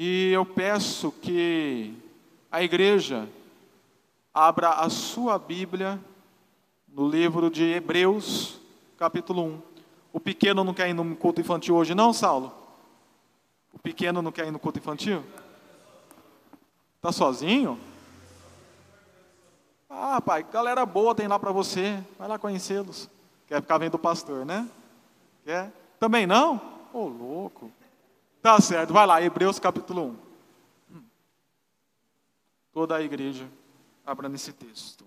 E eu peço que a igreja abra a sua Bíblia no livro de Hebreus, capítulo 1. O pequeno não quer ir no culto infantil hoje, não, Saulo? O pequeno não quer ir no culto infantil? Está sozinho? Ah, pai, galera boa tem lá para você. Vai lá conhecê-los. Quer ficar vendo o pastor, né? Quer? Também não? Ô, oh, louco. Tá certo, vai lá, Hebreus capítulo 1. Toda a igreja abra nesse texto.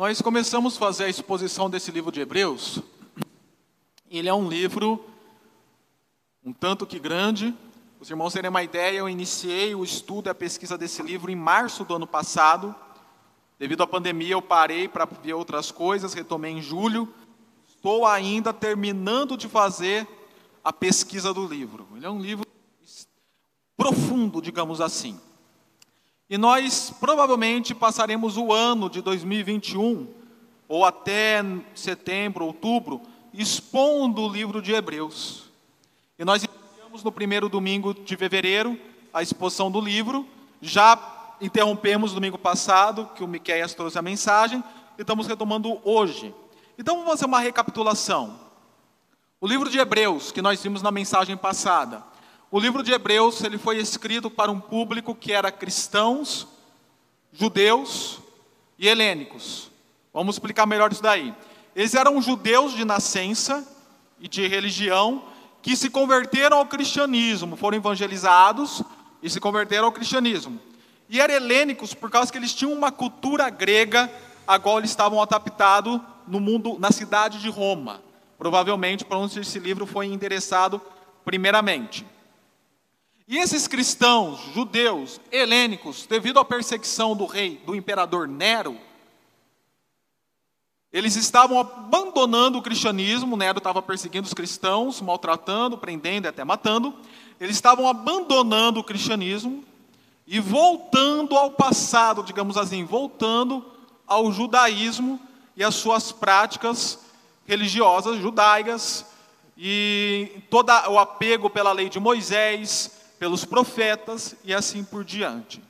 Nós começamos a fazer a exposição desse livro de Hebreus. Ele é um livro um tanto que grande. Os irmãos terem uma ideia, eu iniciei o estudo e a pesquisa desse livro em março do ano passado. Devido à pandemia, eu parei para ver outras coisas, retomei em julho. Estou ainda terminando de fazer a pesquisa do livro. Ele é um livro profundo, digamos assim. E nós provavelmente passaremos o ano de 2021, ou até setembro, outubro, expondo o livro de Hebreus. E nós iniciamos no primeiro domingo de fevereiro a exposição do livro, já interrompemos domingo passado, que o Miqueias trouxe a mensagem, e estamos retomando hoje. Então vamos fazer uma recapitulação. O livro de Hebreus, que nós vimos na mensagem passada, o livro de Hebreus ele foi escrito para um público que era cristãos, judeus e helênicos. Vamos explicar melhor isso daí. Eles eram judeus de nascença e de religião que se converteram ao cristianismo, foram evangelizados e se converteram ao cristianismo. E eram helênicos por causa que eles tinham uma cultura grega a qual eles estavam adaptados no mundo, na cidade de Roma. Provavelmente para onde esse livro foi endereçado primeiramente. E esses cristãos, judeus, helênicos, devido à perseguição do rei, do imperador Nero, eles estavam abandonando o cristianismo, Nero estava perseguindo os cristãos, maltratando, prendendo e até matando. Eles estavam abandonando o cristianismo e voltando ao passado, digamos assim, voltando ao judaísmo e às suas práticas religiosas judaicas e todo o apego pela lei de Moisés, pelos profetas e assim por diante.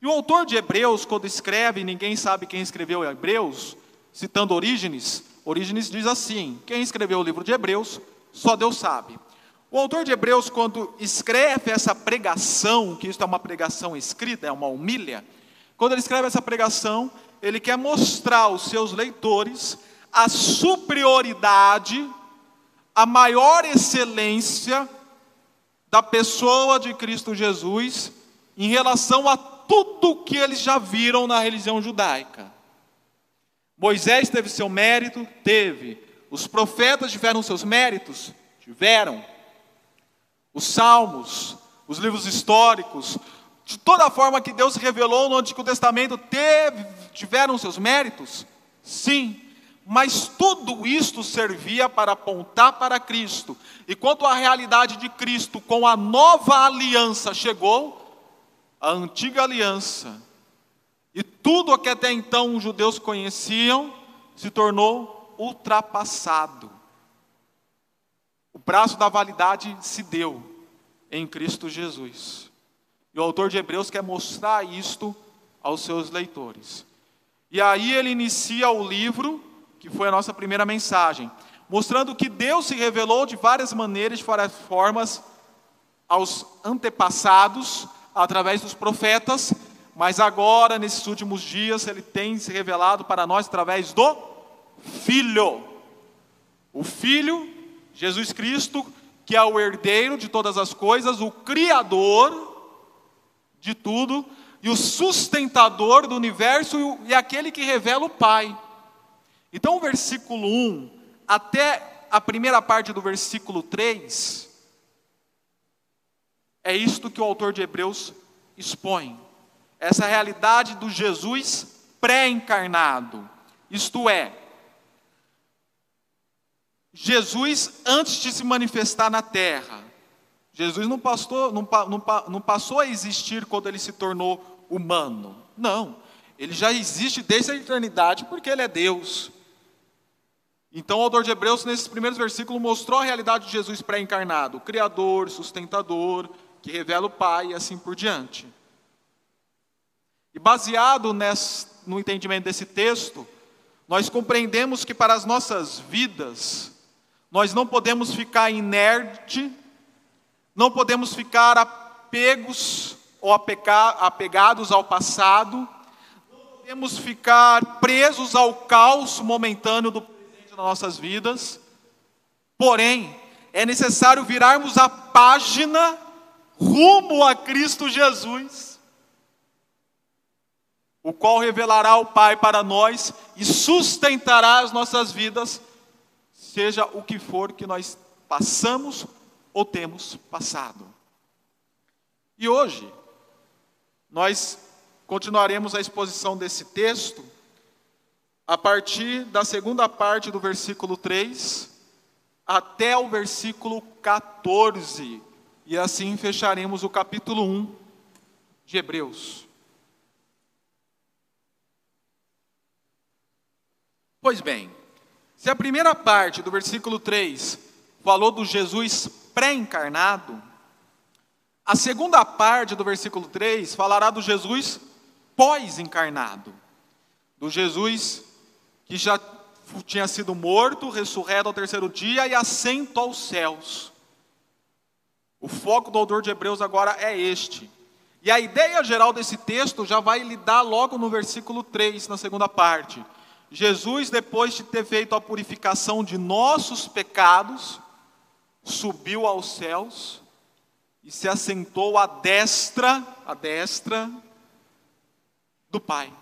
E o autor de Hebreus, quando escreve, ninguém sabe quem escreveu Hebreus, citando Orígenes, Orígenes diz assim: quem escreveu o livro de Hebreus, só Deus sabe. O autor de Hebreus, quando escreve essa pregação, que isso é uma pregação escrita, é uma humilha, quando ele escreve essa pregação, ele quer mostrar aos seus leitores a superioridade, a maior excelência da pessoa de Cristo Jesus em relação a tudo que eles já viram na religião judaica. Moisés teve seu mérito? Teve. Os profetas tiveram seus méritos? Tiveram. Os salmos, os livros históricos, de toda forma que Deus revelou no Antigo Testamento, teve, tiveram seus méritos? Sim mas tudo isto servia para apontar para Cristo. E quanto à realidade de Cristo com a nova aliança chegou, a antiga aliança, e tudo o que até então os judeus conheciam se tornou ultrapassado. O prazo da validade se deu em Cristo Jesus. E o autor de Hebreus quer mostrar isto aos seus leitores. E aí ele inicia o livro que foi a nossa primeira mensagem, mostrando que Deus se revelou de várias maneiras, de várias formas aos antepassados, através dos profetas, mas agora, nesses últimos dias, Ele tem se revelado para nós através do Filho. O Filho, Jesus Cristo, que é o herdeiro de todas as coisas, o Criador de tudo, e o sustentador do universo e aquele que revela o Pai. Então, o versículo 1 até a primeira parte do versículo 3 é isto que o autor de Hebreus expõe. Essa realidade do Jesus pré-encarnado. Isto é, Jesus antes de se manifestar na terra, Jesus não passou, não, não, não passou a existir quando ele se tornou humano. Não. Ele já existe desde a eternidade porque ele é Deus. Então, o autor de Hebreus, nesses primeiros versículos, mostrou a realidade de Jesus pré-encarnado, Criador, sustentador, que revela o Pai e assim por diante. E baseado nesse, no entendimento desse texto, nós compreendemos que para as nossas vidas, nós não podemos ficar inerte, não podemos ficar apegos ou apegados ao passado, não podemos ficar presos ao caos momentâneo do presente das nossas vidas. Porém, é necessário virarmos a página rumo a Cristo Jesus o qual revelará o Pai para nós e sustentará as nossas vidas, seja o que for que nós passamos ou temos passado. E hoje, nós continuaremos a exposição desse texto a partir da segunda parte do versículo 3 até o versículo 14, e assim fecharemos o capítulo 1 de Hebreus. Pois bem, se a primeira parte do versículo 3 falou do Jesus pré-encarnado, a segunda parte do versículo 3 falará do Jesus pós-encarnado, do Jesus que já tinha sido morto, ressurreto ao terceiro dia e assento aos céus. O foco do autor de Hebreus agora é este. E a ideia geral desse texto já vai lidar logo no versículo 3, na segunda parte. Jesus, depois de ter feito a purificação de nossos pecados, subiu aos céus e se assentou à destra, à destra do Pai.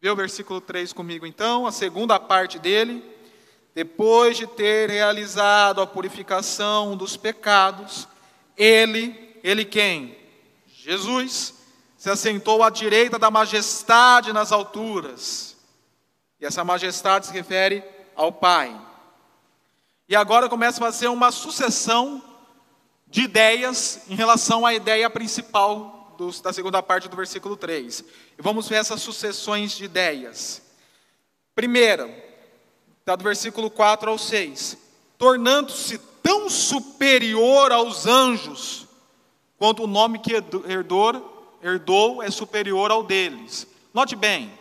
Vê o versículo 3 comigo então, a segunda parte dele. Depois de ter realizado a purificação dos pecados, ele, ele quem? Jesus, se assentou à direita da majestade nas alturas essa majestade se refere ao Pai. E agora começa a fazer uma sucessão de ideias em relação à ideia principal do, da segunda parte do versículo 3. E vamos ver essas sucessões de ideias. Primeira, está do versículo 4 ao 6. Tornando-se tão superior aos anjos, quanto o nome que herdou, herdou é superior ao deles. Note bem,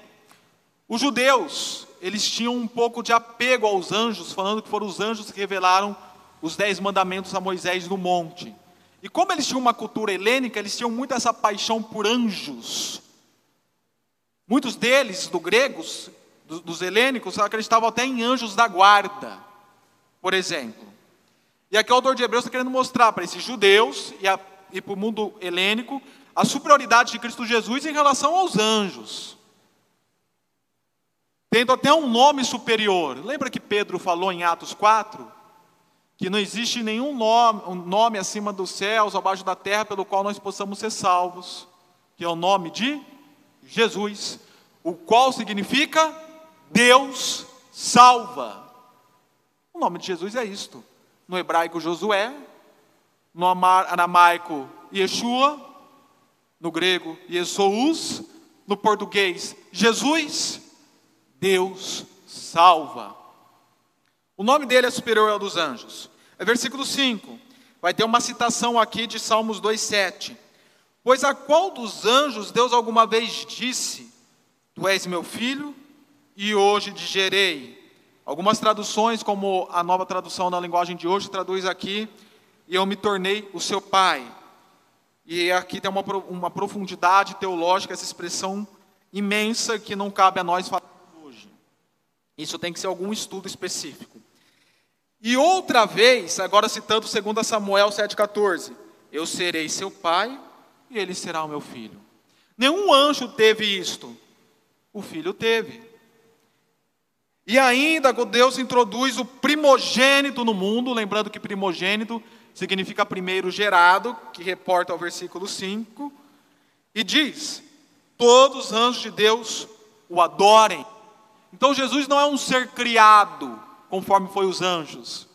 os judeus, eles tinham um pouco de apego aos anjos, falando que foram os anjos que revelaram os dez mandamentos a Moisés no monte. E como eles tinham uma cultura helênica, eles tinham muito essa paixão por anjos. Muitos deles, do gregos, dos helênicos, acreditavam até em anjos da guarda, por exemplo. E aqui o autor de Hebreus está querendo mostrar para esses judeus e, e para o mundo helênico a superioridade de Cristo Jesus em relação aos anjos tendo até um nome superior. Lembra que Pedro falou em Atos 4? Que não existe nenhum nome, um nome acima dos céus, abaixo da terra, pelo qual nós possamos ser salvos, que é o nome de Jesus, o qual significa Deus salva. O nome de Jesus é isto. No hebraico, Josué, no aramaico, Yeshua, no grego, Yesous, no português, Jesus, Deus salva. O nome dele é superior ao dos anjos. É versículo 5. Vai ter uma citação aqui de Salmos 2:7. Pois a qual dos anjos Deus alguma vez disse: Tu és meu filho, e hoje te gerei? Algumas traduções, como a nova tradução na linguagem de hoje, traduz aqui: E eu me tornei o seu pai. E aqui tem uma, uma profundidade teológica, essa expressão imensa que não cabe a nós falar isso tem que ser algum estudo específico. E outra vez, agora citando 2 Samuel 7,14: Eu serei seu pai e ele será o meu filho. Nenhum anjo teve isto, o filho teve. E ainda Deus introduz o primogênito no mundo, lembrando que primogênito significa primeiro gerado, que reporta ao versículo 5, e diz: Todos os anjos de Deus o adorem. Então Jesus não é um ser criado, conforme foi os anjos.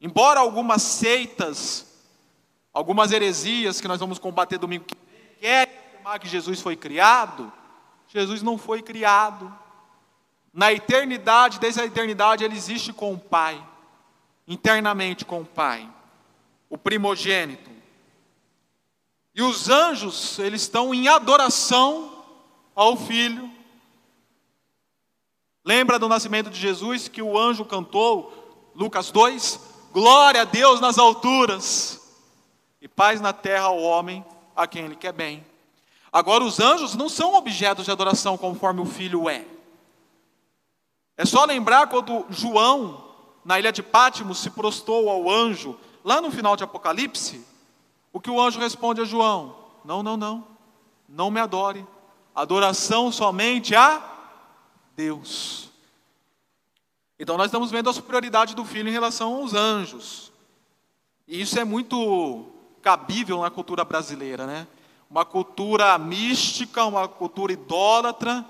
Embora algumas seitas algumas heresias que nós vamos combater domingo que querem afirmar que Jesus foi criado, Jesus não foi criado. Na eternidade, desde a eternidade, ele existe com o Pai, internamente com o Pai, o primogênito. E os anjos, eles estão em adoração ao Filho. Lembra do nascimento de Jesus que o anjo cantou, Lucas 2? Glória a Deus nas alturas e paz na terra ao homem a quem ele quer bem. Agora, os anjos não são objetos de adoração conforme o filho é. É só lembrar quando João, na ilha de Pátimos, se prostou ao anjo, lá no final de Apocalipse, o que o anjo responde a João: Não, não, não, não me adore, adoração somente a Deus. Então nós estamos vendo a superioridade do filho em relação aos anjos. E isso é muito cabível na cultura brasileira, né? Uma cultura mística, uma cultura idólatra,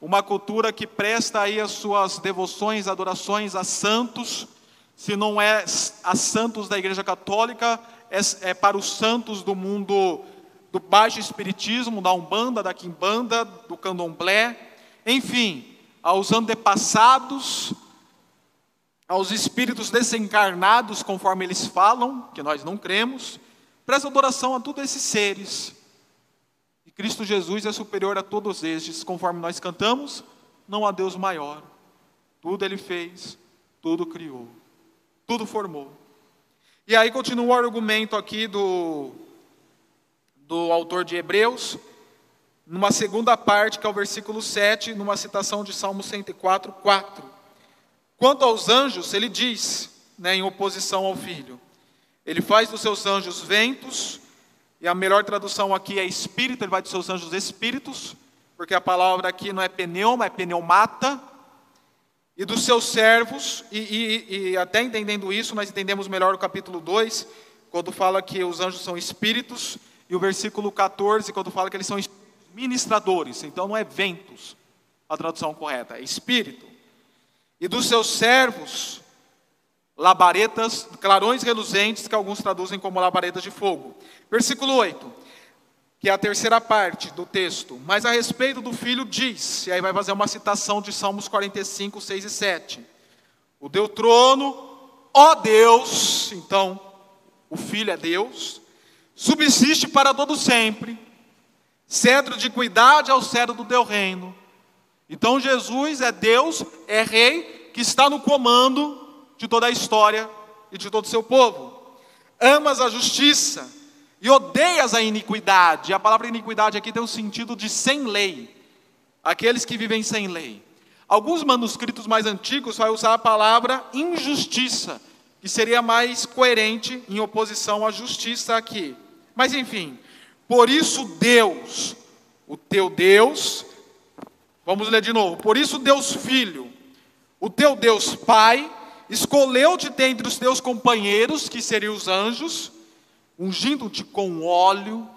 uma cultura que presta aí as suas devoções, adorações a santos, se não é a santos da Igreja Católica, é, é para os santos do mundo do baixo espiritismo, da Umbanda, da Quimbanda, do Candomblé, enfim, aos antepassados, aos espíritos desencarnados, conforme eles falam, que nós não cremos, Presta adoração a todos esses seres. E Cristo Jesus é superior a todos estes, conforme nós cantamos, não há Deus maior. Tudo ele fez, tudo criou, tudo formou. E aí continua o argumento aqui do, do autor de Hebreus, numa segunda parte, que é o versículo 7, numa citação de Salmo 104, 4. Quanto aos anjos, ele diz, né, em oposição ao filho: ele faz dos seus anjos ventos, e a melhor tradução aqui é espírito, ele vai dos seus anjos espíritos, porque a palavra aqui não é pneuma, é pneumata, e dos seus servos, e, e, e até entendendo isso, nós entendemos melhor o capítulo 2, quando fala que os anjos são espíritos, e o versículo 14, quando fala que eles são ministradores, então não é ventos, a tradução correta, é espírito. E dos seus servos, labaredas, clarões reluzentes, que alguns traduzem como labaredas de fogo. Versículo 8, que é a terceira parte do texto. Mas a respeito do filho diz, e aí vai fazer uma citação de Salmos 45, 6 e 7. O teu trono, ó Deus, então, o filho é Deus, subsiste para todo sempre, cedro de cuidado ao cedro do teu reino. Então Jesus é Deus, é rei, que está no comando de toda a história e de todo o seu povo. Amas a justiça e odeias a iniquidade. A palavra iniquidade aqui tem o sentido de sem lei. Aqueles que vivem sem lei. Alguns manuscritos mais antigos vai usar a palavra injustiça, que seria mais coerente em oposição à justiça aqui. Mas enfim, por isso Deus, o teu Deus, vamos ler de novo. Por isso Deus Filho, o teu Deus Pai, escolheu-te dentre os teus companheiros, que seriam os anjos, ungindo-te com óleo,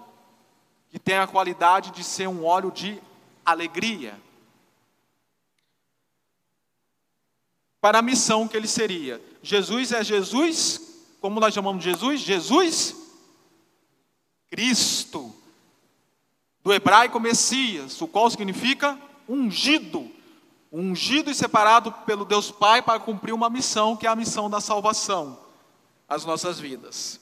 que tem a qualidade de ser um óleo de alegria, para a missão que ele seria. Jesus é Jesus, como nós chamamos de Jesus? Jesus Cristo, do hebraico Messias, o qual significa ungido ungido e separado pelo Deus Pai para cumprir uma missão, que é a missão da salvação às nossas vidas.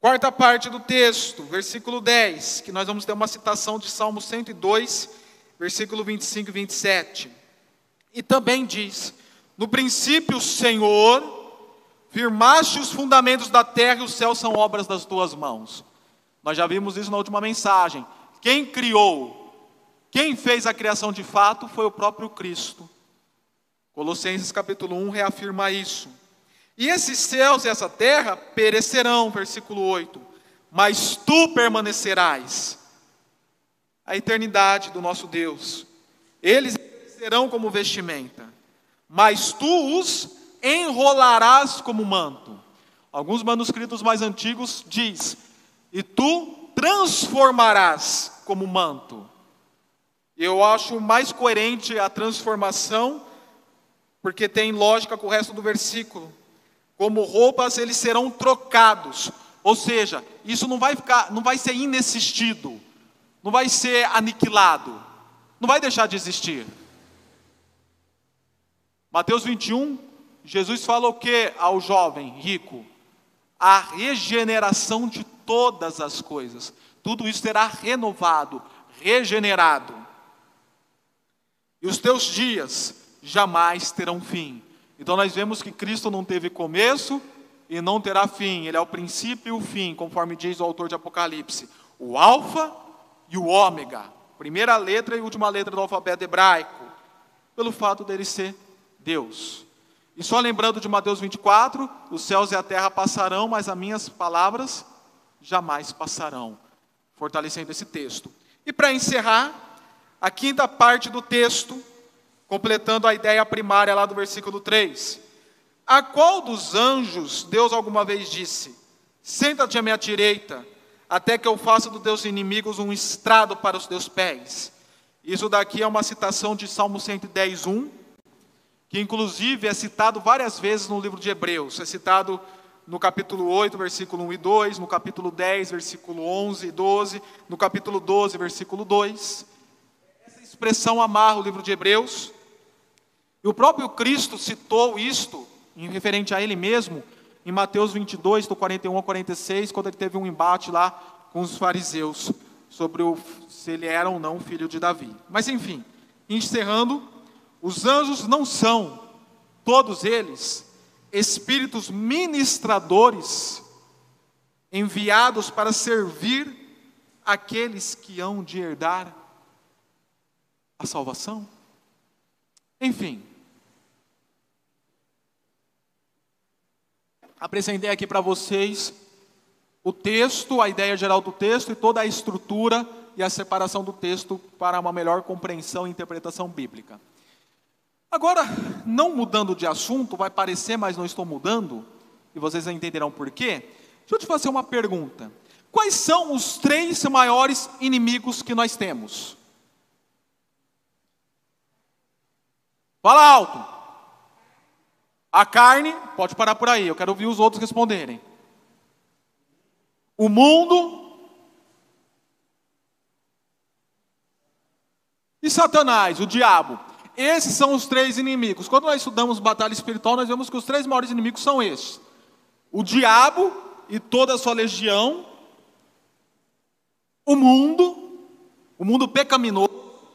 Quarta parte do texto, versículo 10, que nós vamos ter uma citação de Salmo 102, versículo 25 e 27. E também diz: No princípio, Senhor, firmaste os fundamentos da terra e os céus são obras das tuas mãos. Nós já vimos isso na última mensagem. Quem criou quem fez a criação de fato foi o próprio Cristo. Colossenses capítulo 1 reafirma isso. E esses céus e essa terra perecerão, versículo 8, mas tu permanecerás. A eternidade do nosso Deus. Eles serão como vestimenta, mas tu os enrolarás como manto. Alguns manuscritos mais antigos diz: "E tu transformarás como manto". Eu acho mais coerente a transformação, porque tem lógica com o resto do versículo. Como roupas, eles serão trocados, Ou seja, isso não vai ficar, não vai ser inexistido, não vai ser aniquilado, não vai deixar de existir. Mateus 21, Jesus fala o que ao jovem rico? A regeneração de todas as coisas. Tudo isso será renovado, regenerado. E os teus dias jamais terão fim. Então nós vemos que Cristo não teve começo e não terá fim. Ele é o princípio e o fim, conforme diz o autor de Apocalipse. O alfa e o ômega. Primeira letra e última letra do alfabeto hebraico. Pelo fato dele ser Deus. E só lembrando de Mateus 24, os céus e a terra passarão, mas as minhas palavras jamais passarão. Fortalecendo esse texto. E para encerrar, a quinta parte do texto, completando a ideia primária lá do versículo 3. A qual dos anjos Deus alguma vez disse: Senta-te à minha direita, até que eu faça dos teus inimigos um estrado para os teus pés. Isso daqui é uma citação de Salmo 110, 1 que inclusive é citado várias vezes no livro de Hebreus. É citado no capítulo 8, versículo 1 e 2, no capítulo 10, versículo 11 e 12, no capítulo 12, versículo 2. Essa expressão amarra o livro de Hebreus. E o próprio Cristo citou isto, em referente a ele mesmo, em Mateus 22, do 41 ao 46, quando ele teve um embate lá com os fariseus sobre o, se ele era ou não filho de Davi. Mas enfim, encerrando, os anjos não são, todos eles, espíritos ministradores enviados para servir aqueles que hão de herdar a salvação? Enfim, apresentei aqui para vocês o texto, a ideia geral do texto e toda a estrutura e a separação do texto para uma melhor compreensão e interpretação bíblica. Agora, não mudando de assunto, vai parecer, mas não estou mudando, e vocês entenderão por quê. Deixa eu te fazer uma pergunta. Quais são os três maiores inimigos que nós temos? Fala alto. A carne, pode parar por aí, eu quero ouvir os outros responderem. O mundo e Satanás, o diabo. Esses são os três inimigos. Quando nós estudamos batalha espiritual, nós vemos que os três maiores inimigos são esses: o diabo e toda a sua legião, o mundo, o mundo pecaminoso,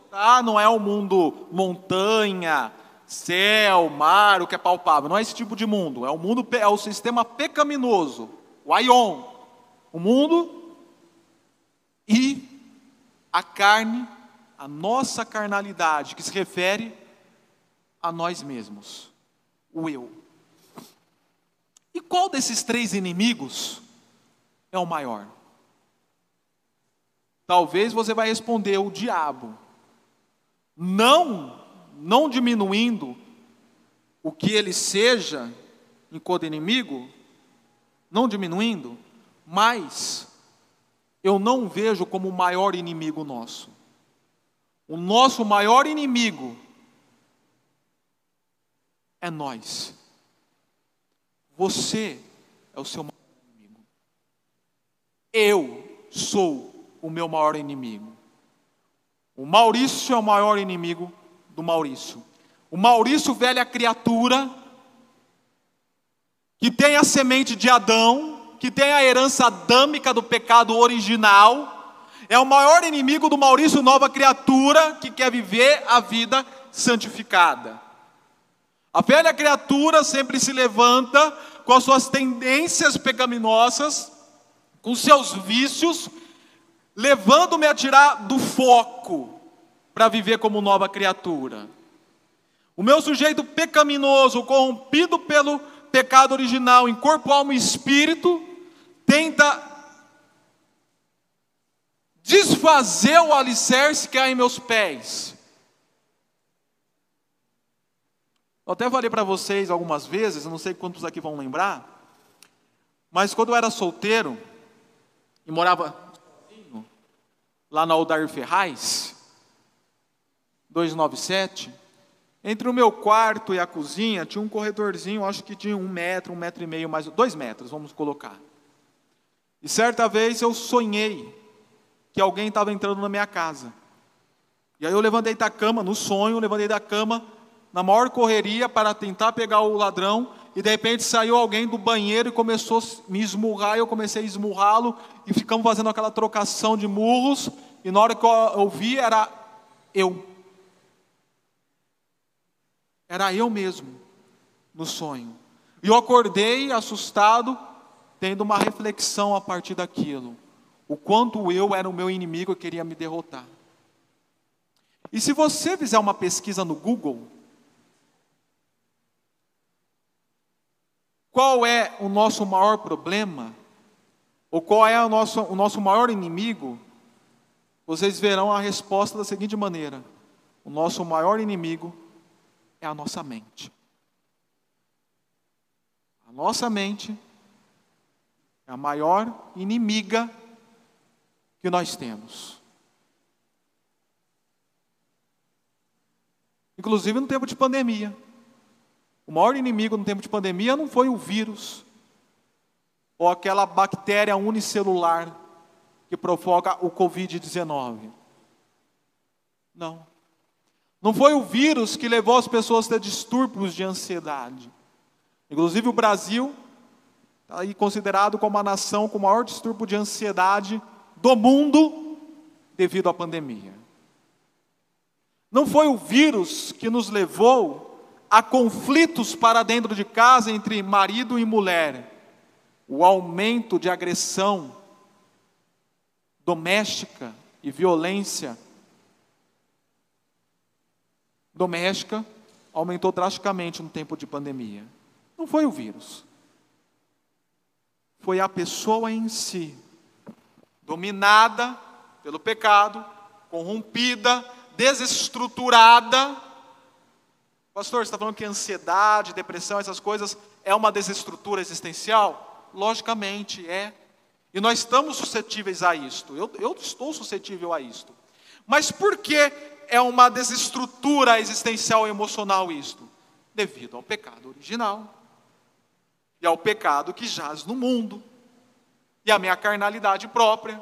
tá? não é o mundo montanha, céu, mar, o que é palpável, não é esse tipo de mundo, é o mundo, é o sistema pecaminoso, o aion, o mundo e a carne a nossa carnalidade, que se refere a nós mesmos, o eu. E qual desses três inimigos é o maior? Talvez você vai responder o diabo. Não, não diminuindo o que ele seja enquanto inimigo, não diminuindo, mas eu não vejo como o maior inimigo nosso. O nosso maior inimigo é nós. Você é o seu maior inimigo. Eu sou o meu maior inimigo. O Maurício é o maior inimigo do Maurício. O Maurício, velha criatura, que tem a semente de Adão, que tem a herança adâmica do pecado original, é o maior inimigo do Maurício Nova Criatura que quer viver a vida santificada. A velha criatura sempre se levanta com as suas tendências pecaminosas, com seus vícios, levando-me a tirar do foco para viver como nova criatura. O meu sujeito pecaminoso, corrompido pelo pecado original em corpo, alma e espírito, tenta desfazer o alicerce que há em meus pés. Eu até falei para vocês algumas vezes, não sei quantos aqui vão lembrar, mas quando eu era solteiro e morava lá na Aldair Ferraz, 297, entre o meu quarto e a cozinha tinha um corredorzinho, acho que de um metro, um metro e meio, mais dois metros, vamos colocar. E certa vez eu sonhei que alguém estava entrando na minha casa. E aí eu levantei da cama, no sonho, levantei da cama, na maior correria para tentar pegar o ladrão, e de repente saiu alguém do banheiro e começou a me esmurrar, e eu comecei a esmurrá-lo, e ficamos fazendo aquela trocação de murros, e na hora que eu vi era eu. Era eu mesmo, no sonho. E eu acordei assustado, tendo uma reflexão a partir daquilo. O quanto eu era o meu inimigo e queria me derrotar. E se você fizer uma pesquisa no Google, qual é o nosso maior problema, ou qual é o nosso, o nosso maior inimigo, vocês verão a resposta da seguinte maneira: o nosso maior inimigo é a nossa mente. A nossa mente é a maior inimiga que nós temos. Inclusive no tempo de pandemia. O maior inimigo no tempo de pandemia não foi o vírus ou aquela bactéria unicelular que provoca o Covid-19. Não. Não foi o vírus que levou as pessoas a ter distúrbios de ansiedade. Inclusive o Brasil está aí considerado como a nação com o maior distúrbio de ansiedade do mundo devido à pandemia. Não foi o vírus que nos levou a conflitos para dentro de casa entre marido e mulher, o aumento de agressão doméstica e violência doméstica aumentou drasticamente no tempo de pandemia. Não foi o vírus. Foi a pessoa em si, dominada pelo pecado, corrompida, desestruturada. Pastor, você está falando que ansiedade, depressão, essas coisas é uma desestrutura existencial? Logicamente é. E nós estamos suscetíveis a isto. Eu, eu estou suscetível a isto. Mas por que é uma desestrutura existencial e emocional isto? Devido ao pecado original. E ao pecado que jaz no mundo. E à minha carnalidade própria.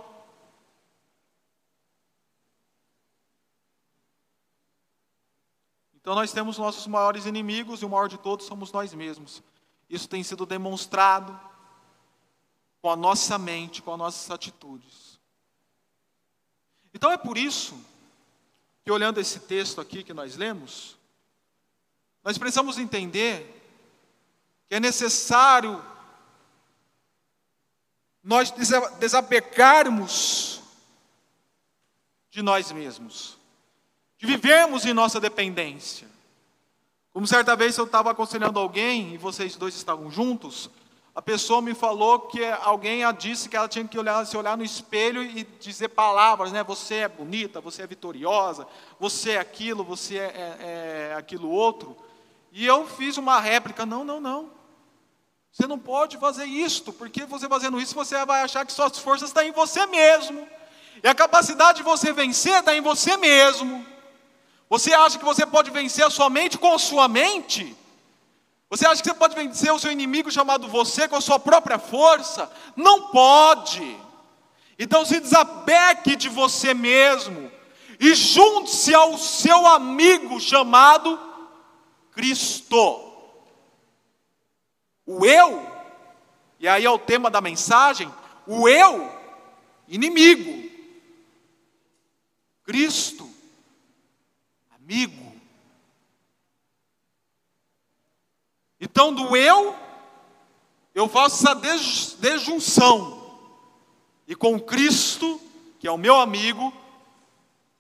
Então nós temos nossos maiores inimigos e o maior de todos somos nós mesmos. Isso tem sido demonstrado com a nossa mente, com as nossas atitudes. Então é por isso que, olhando esse texto aqui que nós lemos, nós precisamos entender que é necessário nós desapegarmos de nós mesmos de vivermos em nossa dependência. Como certa vez eu estava aconselhando alguém e vocês dois estavam juntos, a pessoa me falou que alguém a disse que ela tinha que olhar, se olhar no espelho e dizer palavras, né? Você é bonita, você é vitoriosa, você é aquilo, você é, é, é aquilo outro. E eu fiz uma réplica: não, não, não. Você não pode fazer isto, porque você fazendo isso você vai achar que suas forças estão em você mesmo. E a capacidade de você vencer está em você mesmo. Você acha que você pode vencer somente com sua mente? Você acha que você pode vencer o seu inimigo chamado você com a sua própria força? Não pode. Então se desapegue de você mesmo e junte-se ao seu amigo chamado Cristo. O eu, e aí é o tema da mensagem, o eu, inimigo. Cristo, amigo. Então, do eu, eu faço essa desjunção. E com Cristo, que é o meu amigo,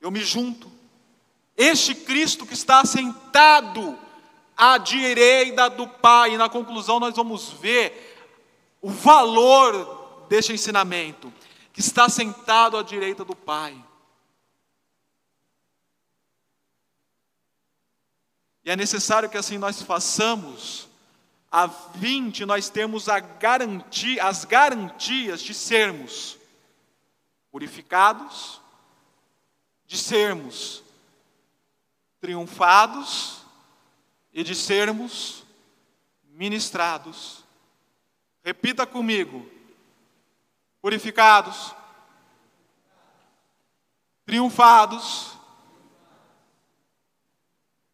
eu me junto. Este Cristo que está sentado à direita do Pai. E na conclusão nós vamos ver o valor deste ensinamento, que está sentado à direita do Pai. E é necessário que assim nós façamos, a fim de nós termos a garantia, as garantias de sermos purificados, de sermos triunfados e de sermos ministrados. Repita comigo: purificados, triunfados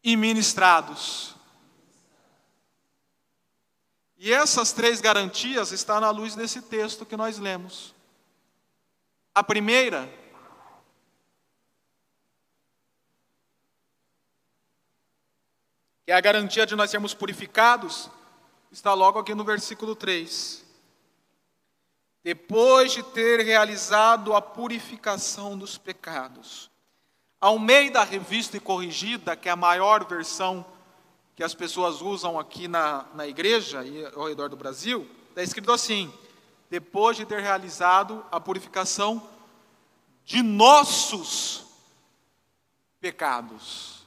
e ministrados. E essas três garantias estão na luz desse texto que nós lemos. A primeira que é a garantia de nós sermos purificados, está logo aqui no versículo 3. Depois de ter realizado a purificação dos pecados. Ao meio da revista e corrigida, que é a maior versão que as pessoas usam aqui na, na igreja e ao redor do Brasil, está escrito assim: depois de ter realizado a purificação de nossos pecados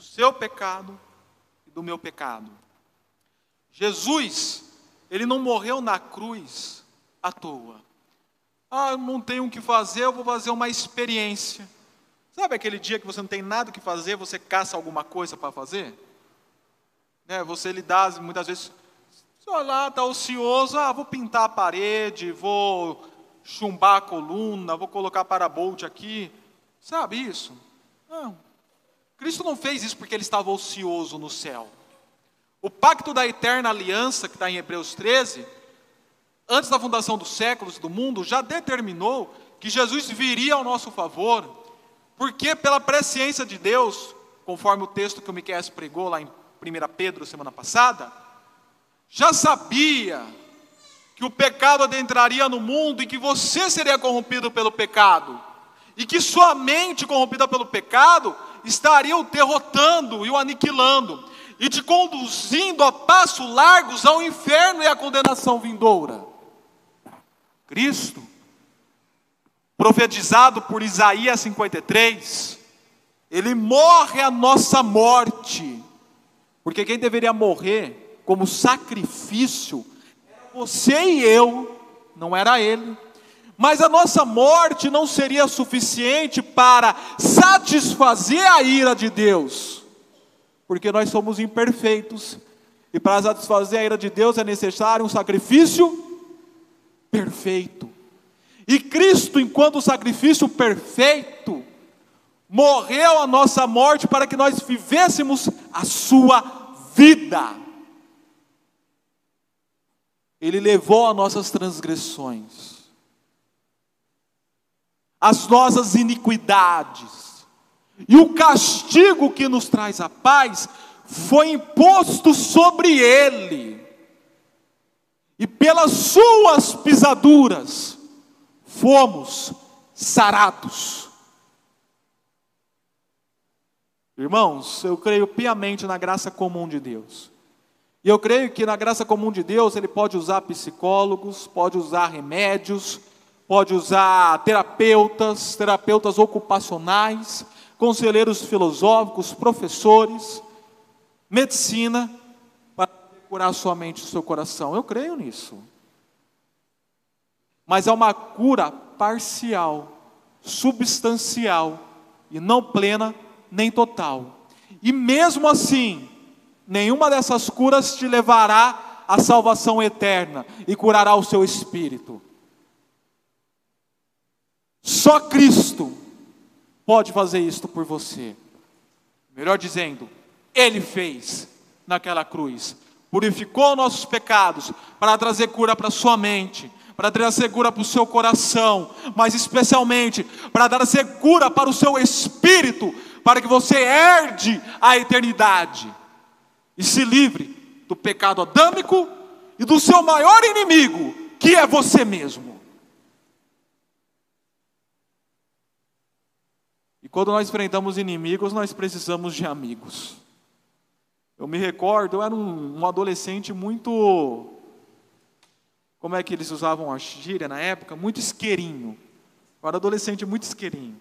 seu pecado e do meu pecado. Jesus, ele não morreu na cruz à toa. Ah, eu não tenho o que fazer, eu vou fazer uma experiência. Sabe aquele dia que você não tem nada que fazer, você caça alguma coisa para fazer? Né, você lhe dá, muitas vezes, só lá, está ocioso, ah, vou pintar a parede, vou chumbar a coluna, vou colocar parabolt aqui. Sabe isso? Não, Cristo não fez isso porque ele estava ocioso no céu. O pacto da eterna aliança, que está em Hebreus 13, antes da fundação dos séculos do mundo, já determinou que Jesus viria ao nosso favor, porque pela presciência de Deus, conforme o texto que o Miquel pregou lá em 1 Pedro semana passada, já sabia que o pecado adentraria no mundo e que você seria corrompido pelo pecado, e que sua mente corrompida pelo pecado estaria o derrotando e o aniquilando, e te conduzindo a passos largos ao inferno e à condenação vindoura. Cristo, profetizado por Isaías 53, ele morre a nossa morte, porque quem deveria morrer como sacrifício você e eu, não era ele. Mas a nossa morte não seria suficiente para satisfazer a ira de Deus, porque nós somos imperfeitos, e para satisfazer a ira de Deus é necessário um sacrifício perfeito. E Cristo, enquanto sacrifício perfeito, morreu a nossa morte para que nós vivêssemos a sua vida. Ele levou as nossas transgressões as nossas iniquidades. E o castigo que nos traz a paz foi imposto sobre ele. E pelas suas pisaduras fomos sarados. Irmãos, eu creio piamente na graça comum de Deus. E eu creio que na graça comum de Deus ele pode usar psicólogos, pode usar remédios, pode usar terapeutas, terapeutas ocupacionais, conselheiros filosóficos, professores, medicina, para curar sua mente e seu coração. Eu creio nisso. Mas é uma cura parcial, substancial e não plena nem total. E mesmo assim, nenhuma dessas curas te levará à salvação eterna e curará o seu espírito. Só Cristo pode fazer isto por você. Melhor dizendo, Ele fez naquela cruz. Purificou nossos pecados para trazer cura para sua mente, para trazer cura para o seu coração, mas especialmente para trazer cura para o seu espírito, para que você herde a eternidade e se livre do pecado adâmico e do seu maior inimigo, que é você mesmo. Quando nós enfrentamos inimigos, nós precisamos de amigos. Eu me recordo, eu era um, um adolescente muito. Como é que eles usavam a gíria na época? Muito isqueirinho. Eu era adolescente muito isqueirinho.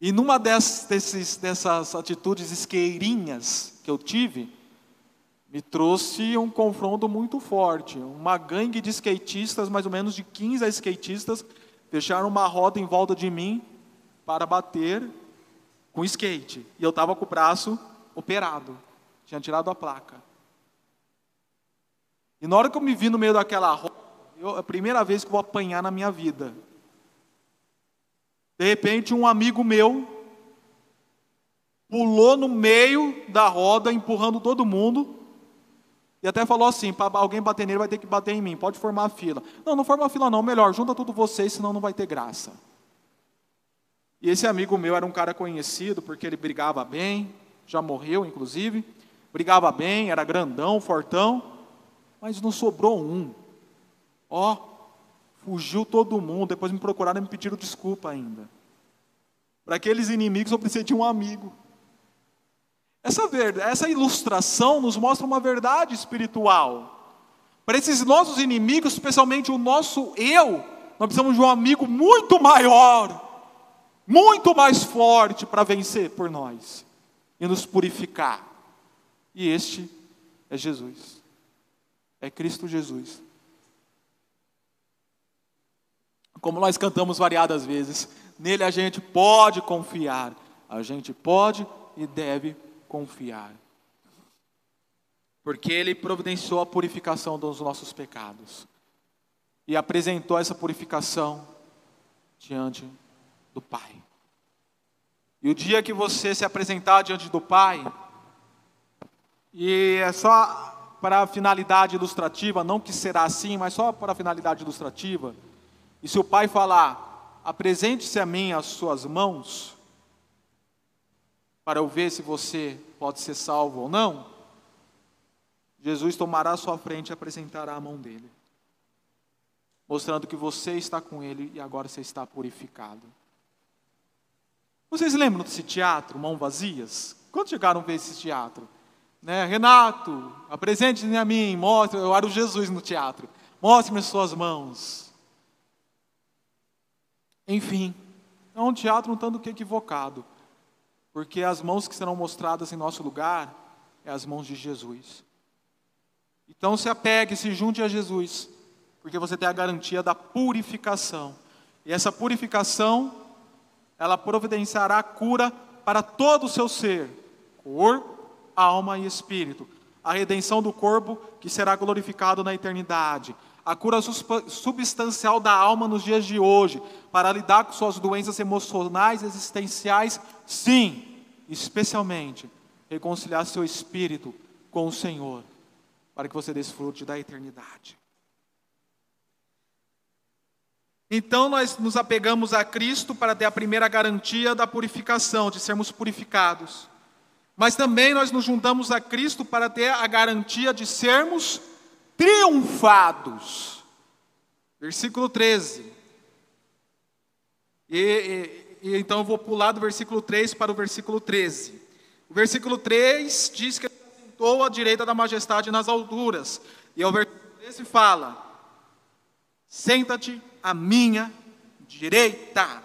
E numa dessas, desses, dessas atitudes isqueirinhas que eu tive, me trouxe um confronto muito forte. Uma gangue de skatistas, mais ou menos de 15 skatistas, fecharam uma roda em volta de mim para bater com skate. E eu estava com o braço operado. Tinha tirado a placa. E na hora que eu me vi no meio daquela roda, eu, é a primeira vez que vou apanhar na minha vida. De repente, um amigo meu pulou no meio da roda, empurrando todo mundo, e até falou assim: para alguém bater nele, vai ter que bater em mim, pode formar a fila. Não, não forma a fila, não, melhor, junta tudo vocês, senão não vai ter graça. E esse amigo meu era um cara conhecido, porque ele brigava bem, já morreu, inclusive, brigava bem, era grandão, fortão, mas não sobrou um. Ó, fugiu todo mundo, depois me procuraram e me pediram desculpa ainda. Para aqueles inimigos eu precisei de um amigo. Essa, verdade, essa ilustração nos mostra uma verdade espiritual. Para esses nossos inimigos, especialmente o nosso eu, nós precisamos de um amigo muito maior, muito mais forte para vencer por nós e nos purificar. E este é Jesus, é Cristo Jesus. Como nós cantamos variadas vezes, nele a gente pode confiar, a gente pode e deve confiar. Porque Ele providenciou a purificação dos nossos pecados e apresentou essa purificação diante do Pai. E o dia que você se apresentar diante do Pai, e é só para a finalidade ilustrativa, não que será assim, mas só para a finalidade ilustrativa, e se o Pai falar, apresente-se a mim as suas mãos, para eu ver se você pode ser salvo ou não, Jesus tomará a sua frente e apresentará a mão dele, mostrando que você está com ele e agora você está purificado. Vocês lembram desse teatro, Mão Vazias? Quando chegaram a ver esse teatro? Né? Renato, apresente-me a mim, mostre, eu era o Jesus no teatro, mostre-me as suas mãos. Enfim, é um teatro um tanto que equivocado porque as mãos que serão mostradas em nosso lugar é as mãos de Jesus. Então se apegue, se junte a Jesus, porque você tem a garantia da purificação. E essa purificação, ela providenciará cura para todo o seu ser, corpo, alma e espírito. A redenção do corpo que será glorificado na eternidade. A cura substancial da alma nos dias de hoje, para lidar com suas doenças emocionais, existenciais Sim, especialmente reconciliar seu espírito com o Senhor, para que você desfrute da eternidade. Então nós nos apegamos a Cristo para ter a primeira garantia da purificação, de sermos purificados. Mas também nós nos juntamos a Cristo para ter a garantia de sermos triunfados. Versículo 13. E, e então eu vou pular do versículo 3 para o versículo 13. O versículo 3 diz que ele sentou à direita da majestade nas alturas. E o versículo 13 fala: Senta-te à minha direita, à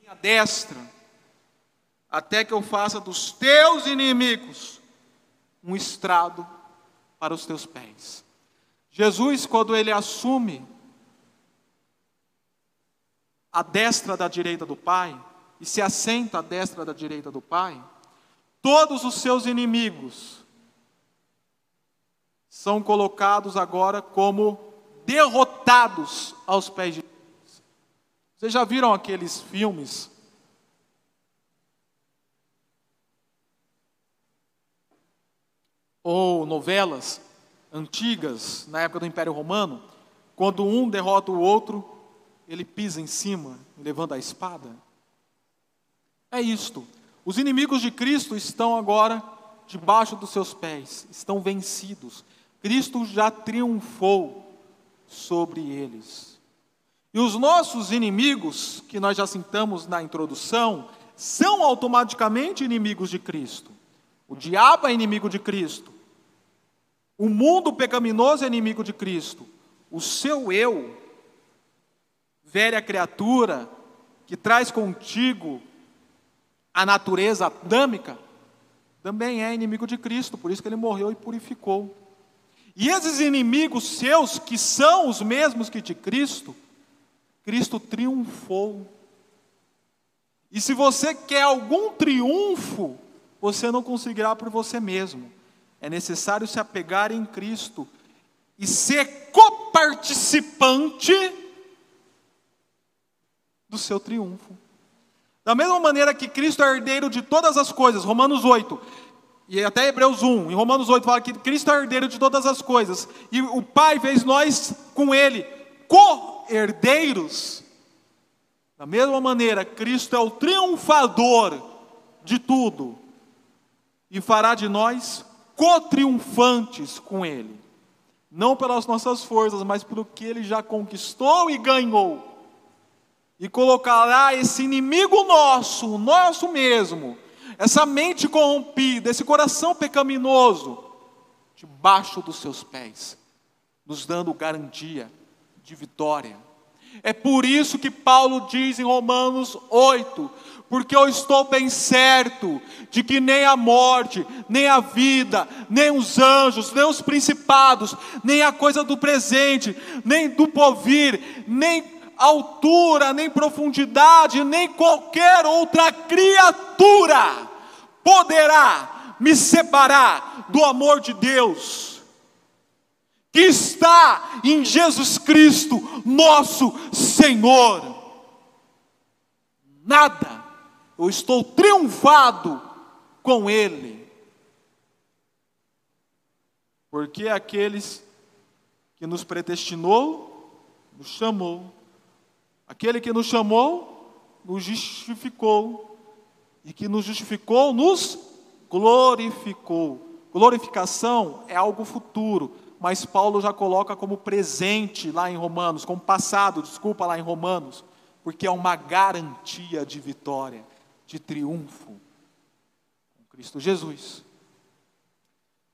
minha destra, até que eu faça dos teus inimigos um estrado para os teus pés. Jesus, quando ele assume à destra da direita do Pai, e se assenta à destra da direita do Pai, todos os seus inimigos são colocados agora como derrotados aos pés de Deus. Vocês já viram aqueles filmes? Ou novelas antigas, na época do Império Romano, quando um derrota o outro ele pisa em cima, levando a espada? É isto. Os inimigos de Cristo estão agora debaixo dos seus pés, estão vencidos. Cristo já triunfou sobre eles. E os nossos inimigos, que nós já citamos na introdução, são automaticamente inimigos de Cristo. O diabo é inimigo de Cristo. O mundo pecaminoso é inimigo de Cristo. O seu eu velha criatura que traz contigo a natureza adâmica, também é inimigo de Cristo, por isso que ele morreu e purificou. E esses inimigos seus, que são os mesmos que de Cristo, Cristo triunfou. E se você quer algum triunfo, você não conseguirá por você mesmo. É necessário se apegar em Cristo e ser coparticipante do seu triunfo. Da mesma maneira que Cristo é herdeiro de todas as coisas, Romanos 8, e até Hebreus 1, em Romanos 8 fala que Cristo é herdeiro de todas as coisas, e o Pai fez nós com Ele co-herdeiros. Da mesma maneira, Cristo é o triunfador de tudo, e fará de nós co-triunfantes com Ele, não pelas nossas forças, mas pelo que Ele já conquistou e ganhou. E colocará esse inimigo nosso, o nosso mesmo, essa mente corrompida, esse coração pecaminoso, debaixo dos seus pés, nos dando garantia de vitória. É por isso que Paulo diz em Romanos 8: porque eu estou bem certo de que nem a morte, nem a vida, nem os anjos, nem os principados, nem a coisa do presente, nem do porvir, nem altura, nem profundidade, nem qualquer outra criatura poderá me separar do amor de Deus, que está em Jesus Cristo, nosso Senhor. Nada, eu estou triunfado com Ele, porque aqueles que nos predestinou, nos chamou, Aquele que nos chamou, nos justificou. E que nos justificou, nos glorificou. Glorificação é algo futuro, mas Paulo já coloca como presente lá em Romanos, como passado, desculpa, lá em Romanos, porque é uma garantia de vitória, de triunfo com Cristo Jesus.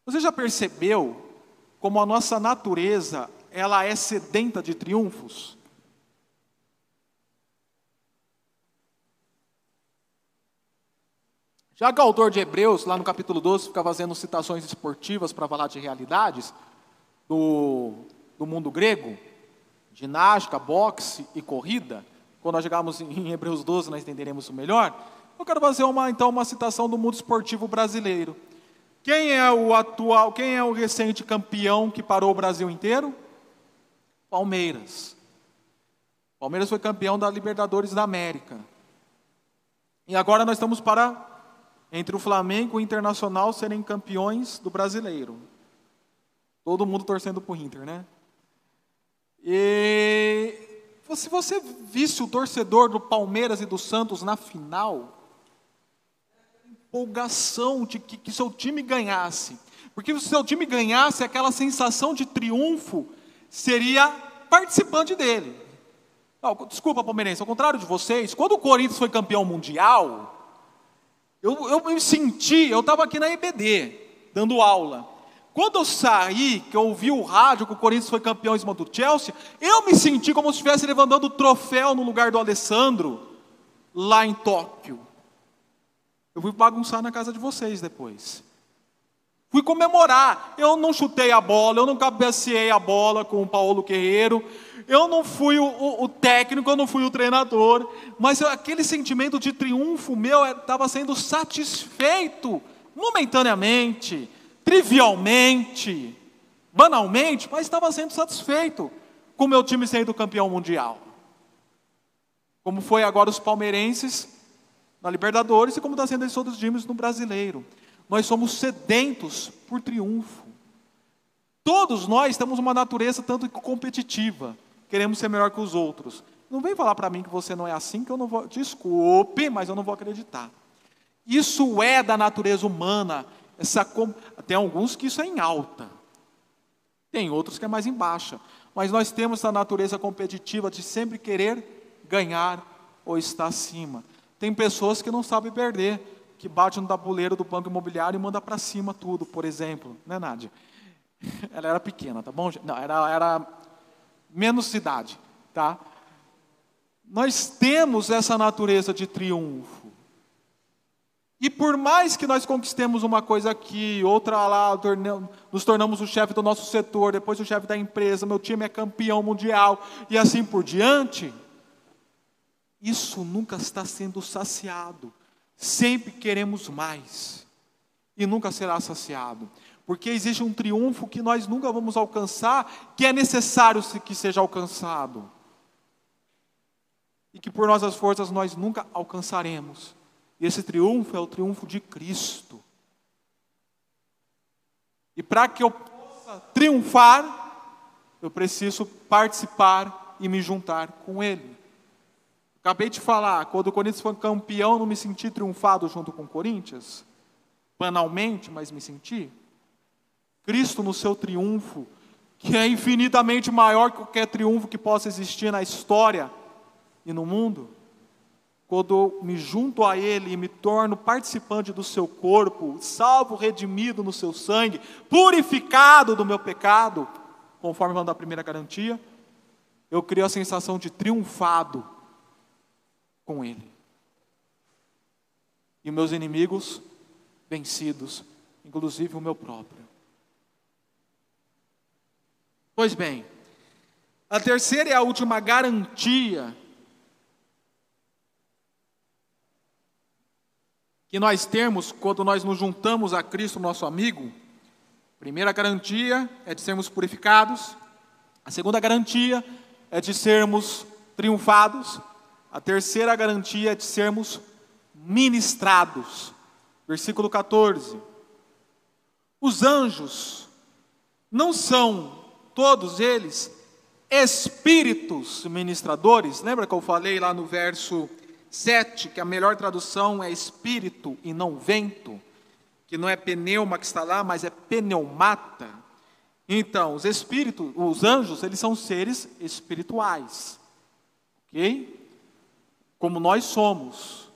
Você já percebeu como a nossa natureza, ela é sedenta de triunfos? Já que o autor de Hebreus, lá no capítulo 12, fica fazendo citações esportivas para falar de realidades do, do mundo grego, ginástica, boxe e corrida, quando nós chegarmos em Hebreus 12 nós entenderemos melhor. Eu quero fazer uma, então uma citação do mundo esportivo brasileiro. Quem é o atual, quem é o recente campeão que parou o Brasil inteiro? Palmeiras. Palmeiras foi campeão da Libertadores da América. E agora nós estamos para entre o Flamengo e o Internacional serem campeões do brasileiro. Todo mundo torcendo para o Inter, né? E se você visse o torcedor do Palmeiras e do Santos na final, empolgação de que, que seu time ganhasse. Porque se seu time ganhasse, aquela sensação de triunfo seria participante dele. Não, desculpa, palmeirense, ao contrário de vocês, quando o Corinthians foi campeão mundial, eu, eu me senti, eu estava aqui na EBD, dando aula. Quando eu saí, que eu ouvi o rádio que o Corinthians foi campeão em cima do Chelsea, eu me senti como se estivesse levantando o troféu no lugar do Alessandro, lá em Tóquio. Eu fui bagunçar na casa de vocês depois. Fui comemorar. Eu não chutei a bola, eu não cabeceei a bola com o Paulo Guerreiro, eu não fui o, o, o, técnico, eu não fui o treinador, mas eu, aquele sentimento de triunfo meu estava sendo satisfeito momentaneamente, trivialmente, banalmente, mas estava sendo satisfeito com o meu time sendo campeão mundial. Como foi agora os palmeirenses na Libertadores e como está sendo esses outros times no brasileiro. Nós somos sedentos por triunfo. Todos nós temos uma natureza tanto competitiva queremos ser melhor que os outros. Não vem falar para mim que você não é assim, que eu não vou. Desculpe, mas eu não vou acreditar. Isso é da natureza humana. Essa, tem alguns que isso é em alta, tem outros que é mais em baixa. Mas nós temos essa natureza competitiva de sempre querer ganhar ou estar acima. Tem pessoas que não sabem perder, que batem no tabuleiro do banco imobiliário e manda para cima tudo, por exemplo, né, Nádia? Ela era pequena, tá bom? Não, era, era menos cidade, tá? Nós temos essa natureza de triunfo. E por mais que nós conquistemos uma coisa aqui, outra lá, nos tornamos o chefe do nosso setor, depois o chefe da empresa, meu time é campeão mundial e assim por diante, isso nunca está sendo saciado. Sempre queremos mais e nunca será saciado. Porque existe um triunfo que nós nunca vamos alcançar, que é necessário que seja alcançado. E que por nossas forças nós nunca alcançaremos. E esse triunfo é o triunfo de Cristo. E para que eu possa triunfar, eu preciso participar e me juntar com Ele. Acabei de falar, quando o Corinthians foi campeão, não me senti triunfado junto com o Corinthians, banalmente, mas me senti. Cristo no seu triunfo, que é infinitamente maior que qualquer triunfo que possa existir na história e no mundo. Quando me junto a Ele e me torno participante do seu corpo, salvo, redimido no seu sangue, purificado do meu pecado, conforme manda a primeira garantia, eu crio a sensação de triunfado com Ele. E meus inimigos vencidos, inclusive o meu próprio. Pois bem, a terceira e a última garantia que nós temos quando nós nos juntamos a Cristo, nosso amigo, primeira garantia é de sermos purificados, a segunda garantia é de sermos triunfados, a terceira garantia é de sermos ministrados. Versículo 14. Os anjos não são todos eles espíritos ministradores. Lembra que eu falei lá no verso 7 que a melhor tradução é espírito e não vento? que não é pneuma que está lá, mas é pneumata. Então, os espíritos, os anjos, eles são seres espirituais. OK? Como nós somos.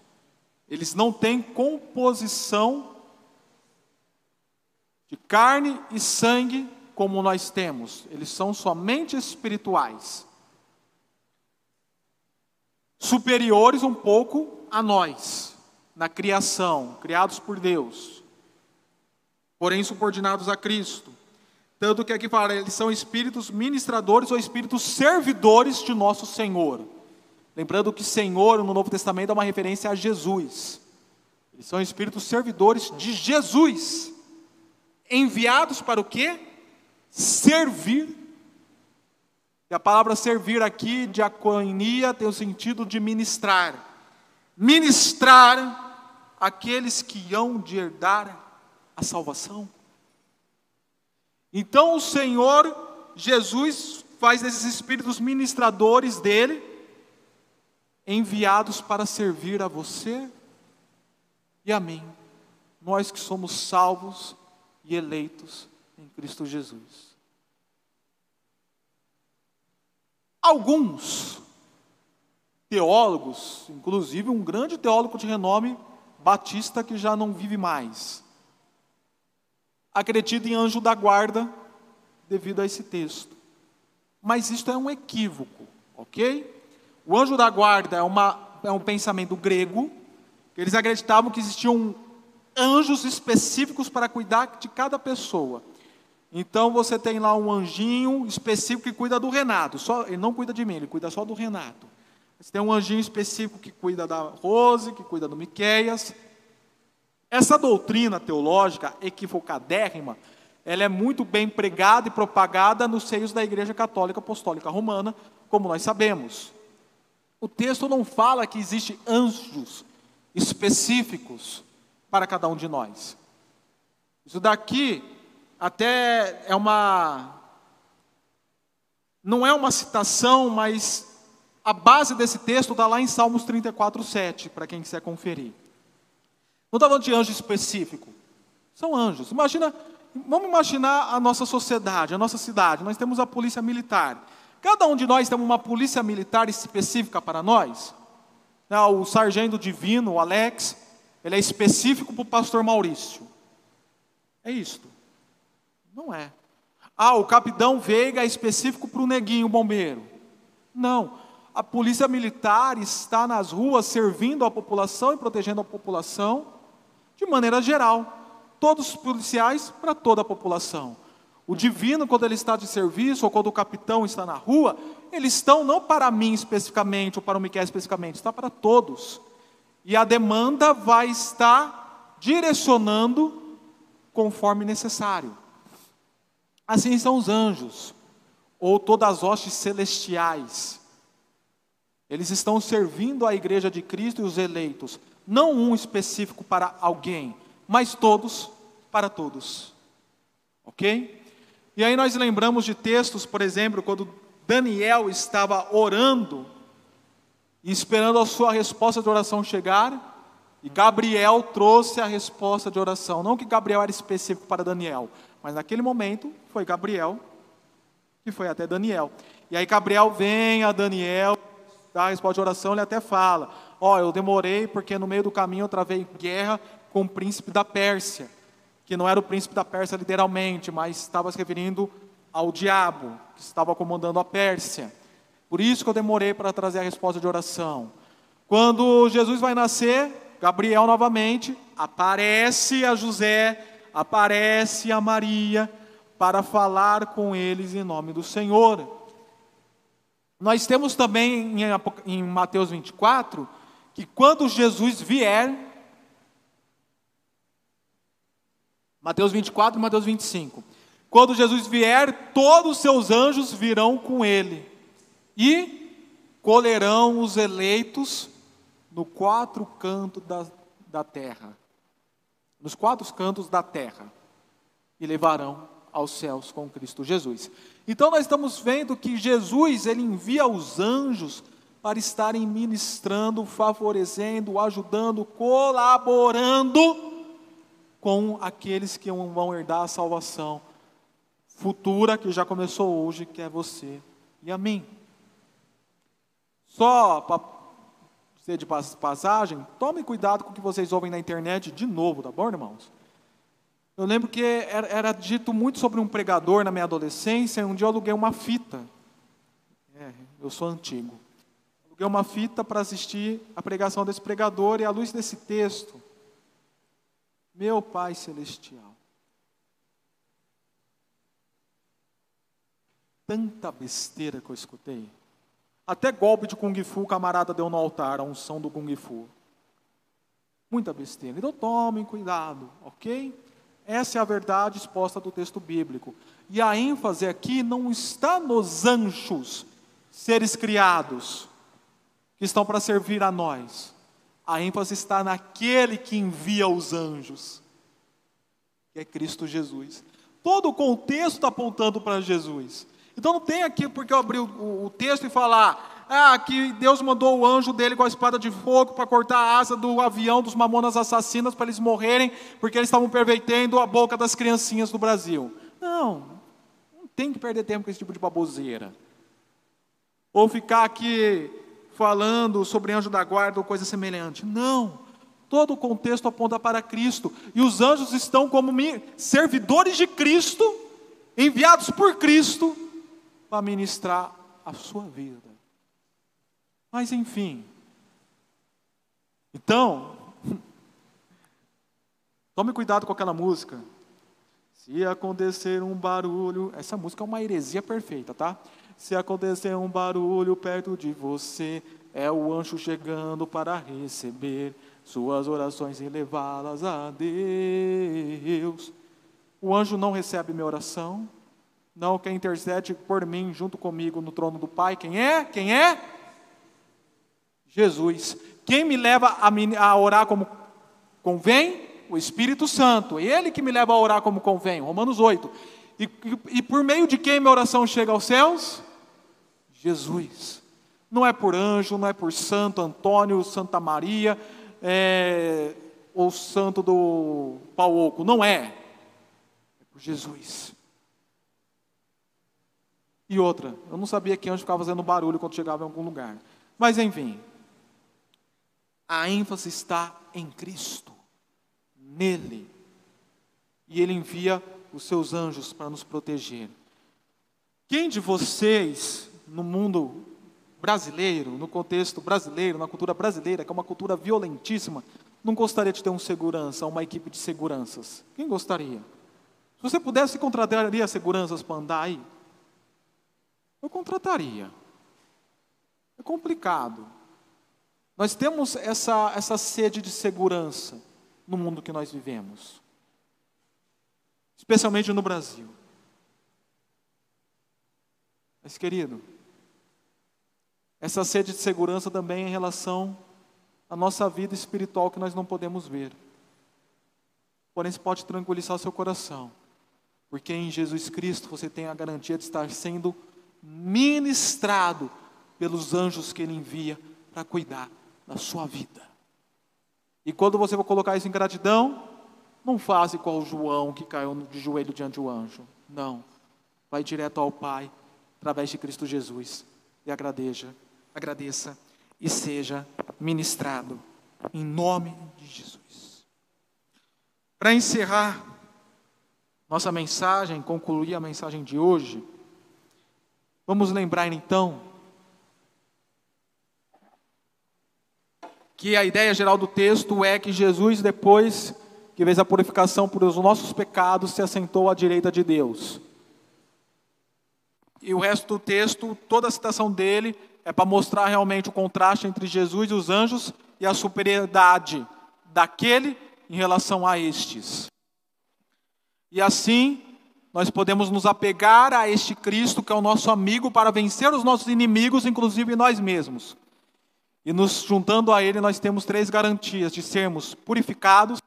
Eles não têm composição de carne e sangue como nós temos. Eles são somente espirituais. Superiores um pouco a nós na criação, criados por Deus porém subordinados a Cristo. Tanto que aqui fala, eles são espíritos ministradores ou espíritos servidores de nosso Senhor. Lembrando que Senhor no Novo Testamento é uma referência a Jesus. Eles são espíritos servidores de Jesus, enviados para o quê? Servir. E a palavra servir aqui, diaconia, tem o sentido de ministrar. Ministrar aqueles que hão de herdar a salvação. Então o Senhor Jesus faz esses espíritos ministradores dele, enviados para servir a você e a mim, nós que somos salvos e eleitos em Cristo Jesus. Alguns teólogos, inclusive um grande teólogo de renome, Batista, que já não vive mais, acredita em anjo da guarda devido a esse texto. Mas isto é um equívoco, ok? O anjo da guarda é, uma, é um pensamento grego, eles acreditavam que existiam anjos específicos para cuidar de cada pessoa. Então você tem lá um anjinho específico que cuida do Renato, só, ele não cuida de mim, ele cuida só do Renato. Você tem um anjinho específico que cuida da Rose, que cuida do Miqueias, essa doutrina teológica equivocadérrima, ela é muito bem pregada e propagada nos seios da Igreja Católica Apostólica Romana, como nós sabemos. O texto não fala que existe anjos específicos para cada um de nós. Isso daqui até é uma não é uma citação, mas a base desse texto está lá em Salmos 34, 7, para quem quiser conferir. Não está falando de anjo específico. São anjos. Imagina, vamos imaginar a nossa sociedade, a nossa cidade. Nós temos a polícia militar. Cada um de nós tem uma polícia militar específica para nós. Né, o sargento divino, o Alex, ele é específico para o pastor Maurício. É isto. Não é. Ah, o capitão Veiga é específico para o neguinho, bombeiro. Não. A polícia militar está nas ruas servindo a população e protegendo a população de maneira geral. Todos os policiais para toda a população. O divino, quando ele está de serviço, ou quando o capitão está na rua, eles estão não para mim especificamente, ou para o Miquel especificamente, está para todos. E a demanda vai estar direcionando conforme necessário. Assim são os anjos, ou todas as hostes celestiais. Eles estão servindo a igreja de Cristo e os eleitos, não um específico para alguém, mas todos para todos. Ok? E aí nós lembramos de textos, por exemplo, quando Daniel estava orando e esperando a sua resposta de oração chegar, e Gabriel trouxe a resposta de oração. Não que Gabriel era específico para Daniel, mas naquele momento foi Gabriel que foi até Daniel. E aí Gabriel vem a Daniel, dá a resposta de oração, ele até fala: Ó, oh, eu demorei porque no meio do caminho eu travei guerra com o príncipe da Pérsia, que não era o príncipe da Pérsia literalmente, mas estava se referindo ao diabo que estava comandando a Pérsia. Por isso que eu demorei para trazer a resposta de oração. Quando Jesus vai nascer, Gabriel novamente aparece a José, aparece a Maria para falar com eles em nome do Senhor. Nós temos também em Mateus 24 que quando Jesus vier, Mateus 24 e Mateus 25, quando Jesus vier, todos os seus anjos virão com ele e colherão os eleitos no quatro cantos da, da terra, nos quatro cantos da terra, e levarão aos céus com Cristo Jesus. Então nós estamos vendo que Jesus ele envia os anjos para estarem ministrando, favorecendo, ajudando, colaborando com aqueles que vão herdar a salvação futura que já começou hoje, que é você e a mim. Só para de passagem, tome cuidado com o que vocês ouvem na internet de novo, tá bom, irmãos? Eu lembro que era, era dito muito sobre um pregador na minha adolescência, e um dia eu aluguei uma fita. É, eu sou antigo. Aluguei uma fita para assistir a pregação desse pregador, e à luz desse texto, meu Pai Celestial, tanta besteira que eu escutei. Até golpe de Kung Fu o camarada deu no altar, a unção do Kung Fu. Muita besteira. Então tomem cuidado, ok? Essa é a verdade exposta do texto bíblico. E a ênfase aqui não está nos anjos, seres criados, que estão para servir a nós. A ênfase está naquele que envia os anjos, que é Cristo Jesus. Todo o contexto está apontando para Jesus. Então não tem aqui porque eu abri o, o texto e falar, ah, que Deus mandou o anjo dele com a espada de fogo para cortar a asa do avião dos mamonas assassinas para eles morrerem, porque eles estavam pervertendo a boca das criancinhas do Brasil. Não, não tem que perder tempo com esse tipo de baboseira. Ou ficar aqui falando sobre anjo da guarda ou coisa semelhante. Não. Todo o contexto aponta para Cristo. E os anjos estão como servidores de Cristo, enviados por Cristo para ministrar a sua vida. Mas enfim. Então, tome cuidado com aquela música. Se acontecer um barulho, essa música é uma heresia perfeita, tá? Se acontecer um barulho perto de você, é o anjo chegando para receber suas orações e levá-las a Deus. O anjo não recebe minha oração, não, quem intercede por mim junto comigo no trono do Pai, quem é? Quem é? Jesus. Quem me leva a, orar como convém? O Espírito Santo. Ele que me leva a orar como convém. Romanos 8. E, e, e por meio de quem minha oração chega aos céus? Jesus. Não é por anjo, não é por Santo Antônio, Santa Maria, é, ou Santo do Pauoco. Não é. É por Jesus. E outra, eu não sabia que anjo ficava fazendo barulho quando chegava em algum lugar. Mas enfim, a ênfase está em Cristo, nele. E ele envia os seus anjos para nos proteger. Quem de vocês, no mundo brasileiro, no contexto brasileiro, na cultura brasileira, que é uma cultura violentíssima, não gostaria de ter um segurança, uma equipe de seguranças? Quem gostaria? Se você pudesse, contrataria seguranças para andar aí? Eu contrataria. É complicado. Nós temos essa, essa sede de segurança no mundo que nós vivemos. especialmente no Brasil. Mas, querido, essa sede de segurança também é em relação à nossa vida espiritual que nós não podemos ver. Porém, isso pode tranquilizar seu coração, porque em Jesus Cristo você tem a garantia de estar sendo ministrado pelos anjos que Ele envia para cuidar da sua vida. E quando você vai colocar isso em gratidão, não faz igual o João que caiu de joelho diante do anjo. Não. Vai direto ao Pai, através de Cristo Jesus. E agradeça, agradeça e seja ministrado. Em nome de Jesus. Para encerrar nossa mensagem, concluir a mensagem de hoje, vamos lembrar então que a ideia geral do texto é que Jesus, depois que fez a purificação por os nossos pecados, se assentou à direita de Deus. E o resto do texto, toda a citação dele, é para mostrar realmente o contraste entre Jesus e os anjos e a superioridade daquele em relação a estes. E assim, nós podemos nos apegar a este Cristo, que é o nosso amigo, para vencer os nossos inimigos, inclusive nós mesmos. E nos juntando a Ele, nós temos três garantias: de sermos purificados,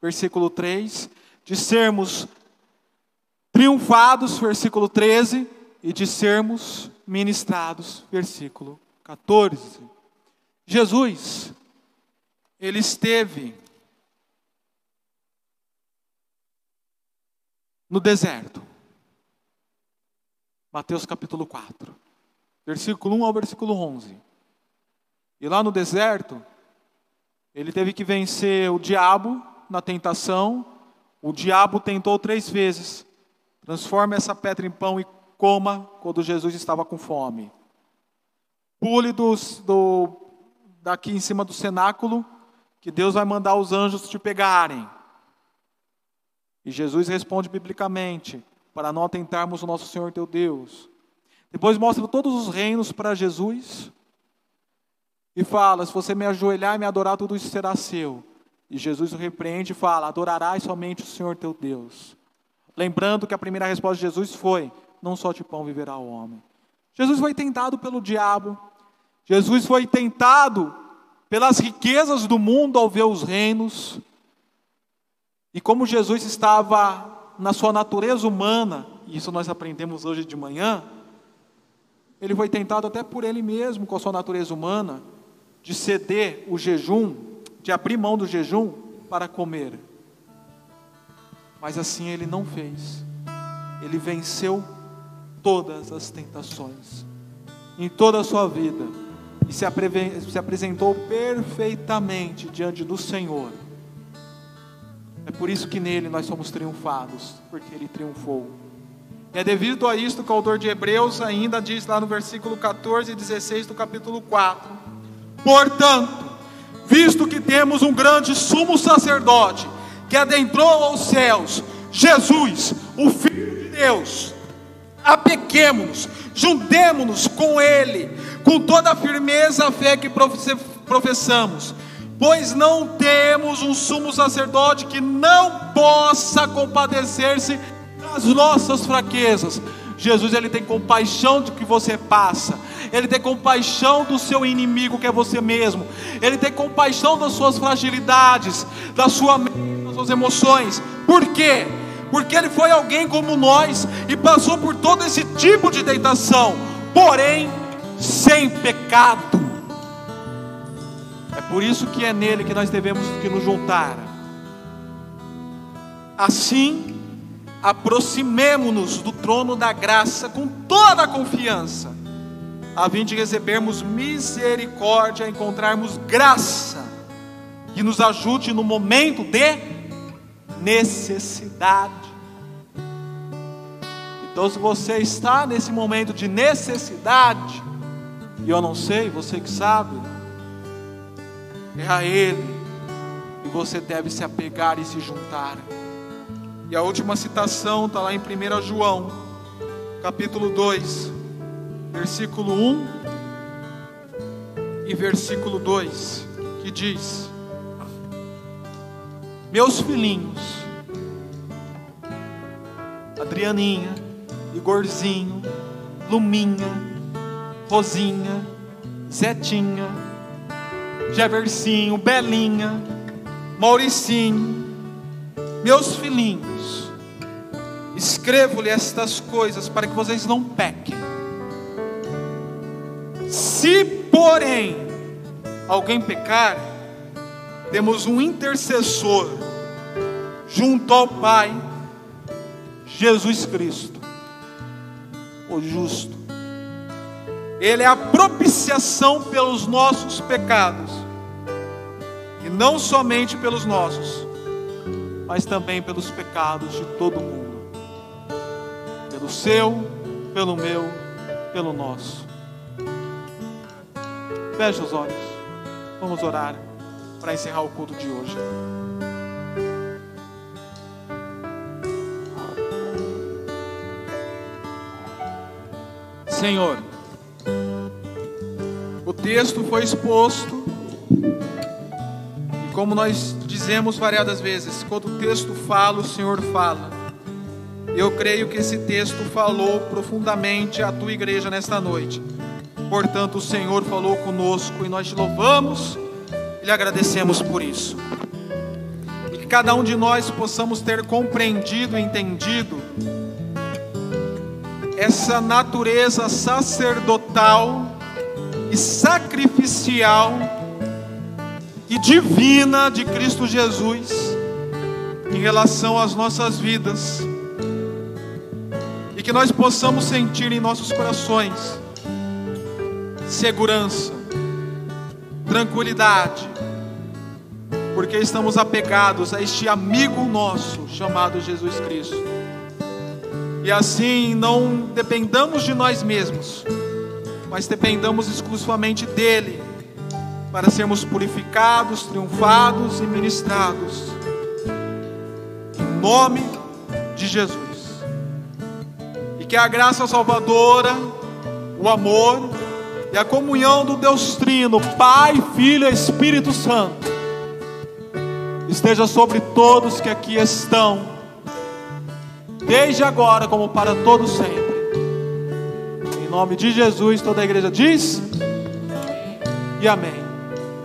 versículo 3, de sermos triunfados, versículo 13, e de sermos ministrados, versículo 14. Jesus, ele esteve no deserto. Mateus capítulo 4, versículo 1 ao versículo 11. E lá no deserto, ele teve que vencer o diabo na tentação. O diabo tentou três vezes: transforme essa pedra em pão e coma quando Jesus estava com fome. Pule dos, do, daqui em cima do cenáculo, que Deus vai mandar os anjos te pegarem. E Jesus responde biblicamente: para não atentarmos o nosso Senhor teu Deus. Depois mostra todos os reinos para Jesus e fala: Se você me ajoelhar e me adorar, tudo isso será seu. E Jesus o repreende e fala: Adorarás somente o Senhor teu Deus. Lembrando que a primeira resposta de Jesus foi: Não só de pão viverá o homem. Jesus foi tentado pelo diabo. Jesus foi tentado pelas riquezas do mundo ao ver os reinos. E como Jesus estava na sua natureza humana, isso nós aprendemos hoje de manhã, ele foi tentado até por ele mesmo, com a sua natureza humana de ceder o jejum, de abrir mão do jejum para comer. Mas assim ele não fez. Ele venceu todas as tentações em toda a sua vida e se, se apresentou perfeitamente diante do Senhor. É por isso que nele nós somos triunfados, porque ele triunfou. É devido a isto que o autor de Hebreus ainda diz lá no versículo 14 e 16 do capítulo 4 Portanto, visto que temos um grande sumo sacerdote que adentrou aos céus, Jesus, o Filho de Deus, apequemos-nos, juntemos-nos com Ele, com toda a firmeza a fé que professamos, pois não temos um sumo sacerdote que não possa compadecer-se das nossas fraquezas. Jesus ele tem compaixão do que você passa. Ele tem compaixão do seu inimigo que é você mesmo. Ele tem compaixão das suas fragilidades, da sua das suas emoções. Por quê? Porque ele foi alguém como nós e passou por todo esse tipo de tentação, porém sem pecado. É por isso que é nele que nós devemos que nos juntar. Assim, aproximemo-nos do trono da graça com toda a confiança a fim de recebermos misericórdia, encontrarmos graça que nos ajude no momento de necessidade. Então, se você está nesse momento de necessidade, e eu não sei, você que sabe, é a Ele, e você deve se apegar e se juntar. E a última citação está lá em 1 João, capítulo 2 versículo 1 e versículo 2, que diz: Meus filhinhos, Adrianinha, Igorzinho, Luminha, Rosinha, Zetinha, Jevercinho, Belinha, Mauricinho, meus filhinhos, escrevo-lhe estas coisas para que vocês não pequem. Se, porém, alguém pecar, temos um intercessor junto ao Pai, Jesus Cristo, o justo. Ele é a propiciação pelos nossos pecados, e não somente pelos nossos, mas também pelos pecados de todo mundo, pelo seu, pelo meu, pelo nosso. Feche os olhos, vamos orar para encerrar o culto de hoje. Senhor, texto foi exposto, e como nós dizemos variadas vezes, quando o texto fala, o Senhor fala. Eu creio que esse texto falou profundamente à tua igreja nesta noite. Portanto, o Senhor falou conosco e nós te louvamos e lhe agradecemos por isso. E que cada um de nós possamos ter compreendido e entendido essa natureza sacerdotal e sacrificial e divina de Cristo Jesus em relação às nossas vidas. E que nós possamos sentir em nossos corações segurança, tranquilidade, porque estamos apegados a este amigo nosso chamado Jesus Cristo. E assim não dependamos de nós mesmos, mas dependamos exclusivamente dele para sermos purificados, triunfados e ministrados. Em nome de Jesus. E que a graça salvadora, o amor e a comunhão do Deus Trino, Pai, Filho e Espírito Santo, esteja sobre todos que aqui estão, desde agora como para todos sempre. Em nome de Jesus, toda a igreja diz: e amém.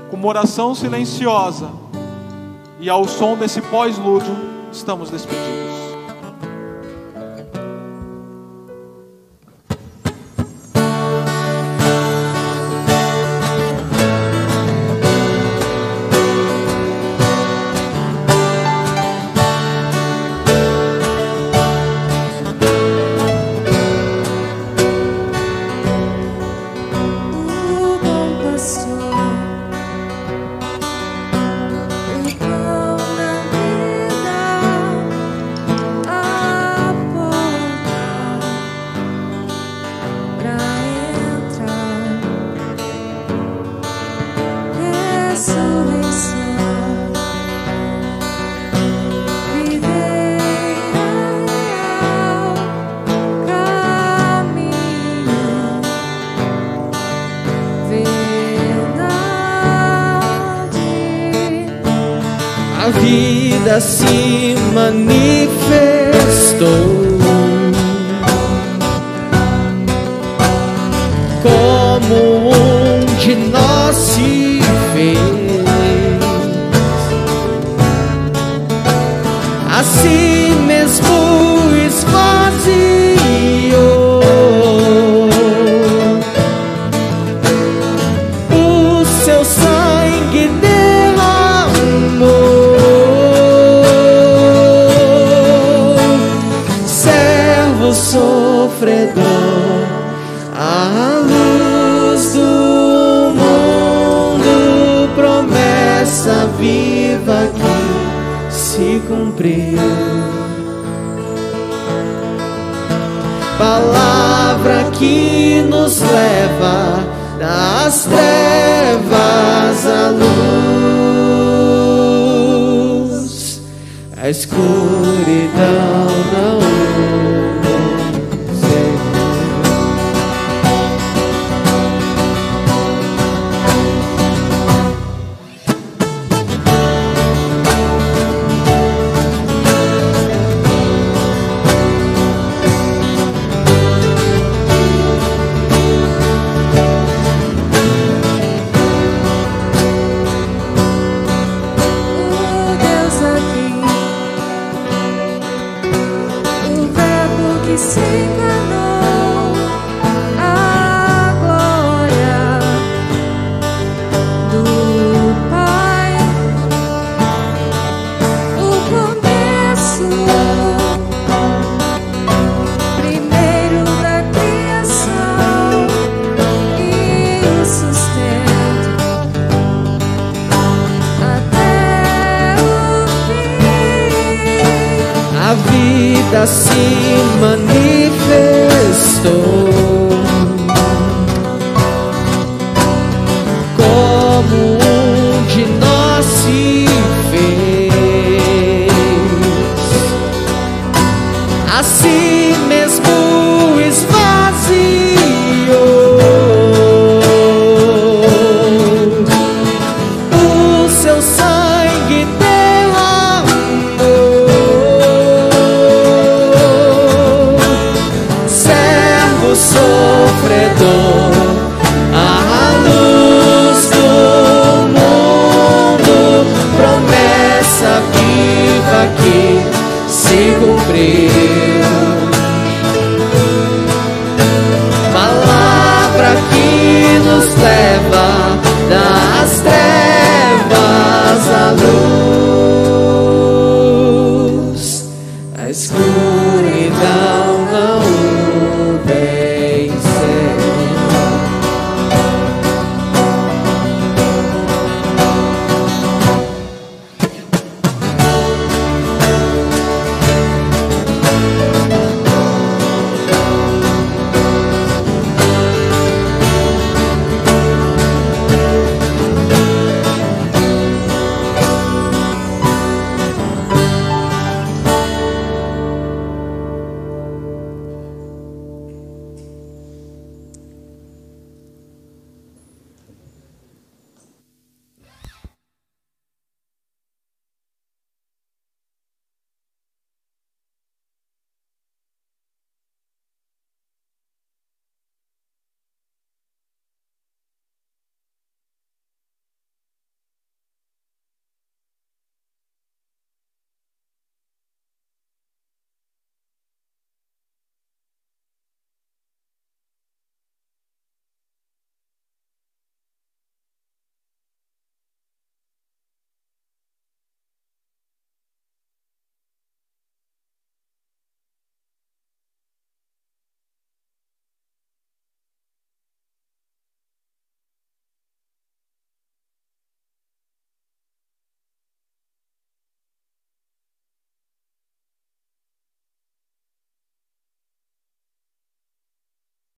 Com uma oração silenciosa e ao som desse pós-lúdio, estamos despedidos. Promessa viva que se cumpriu. palavra que nos leva das trevas à luz, a escuridão não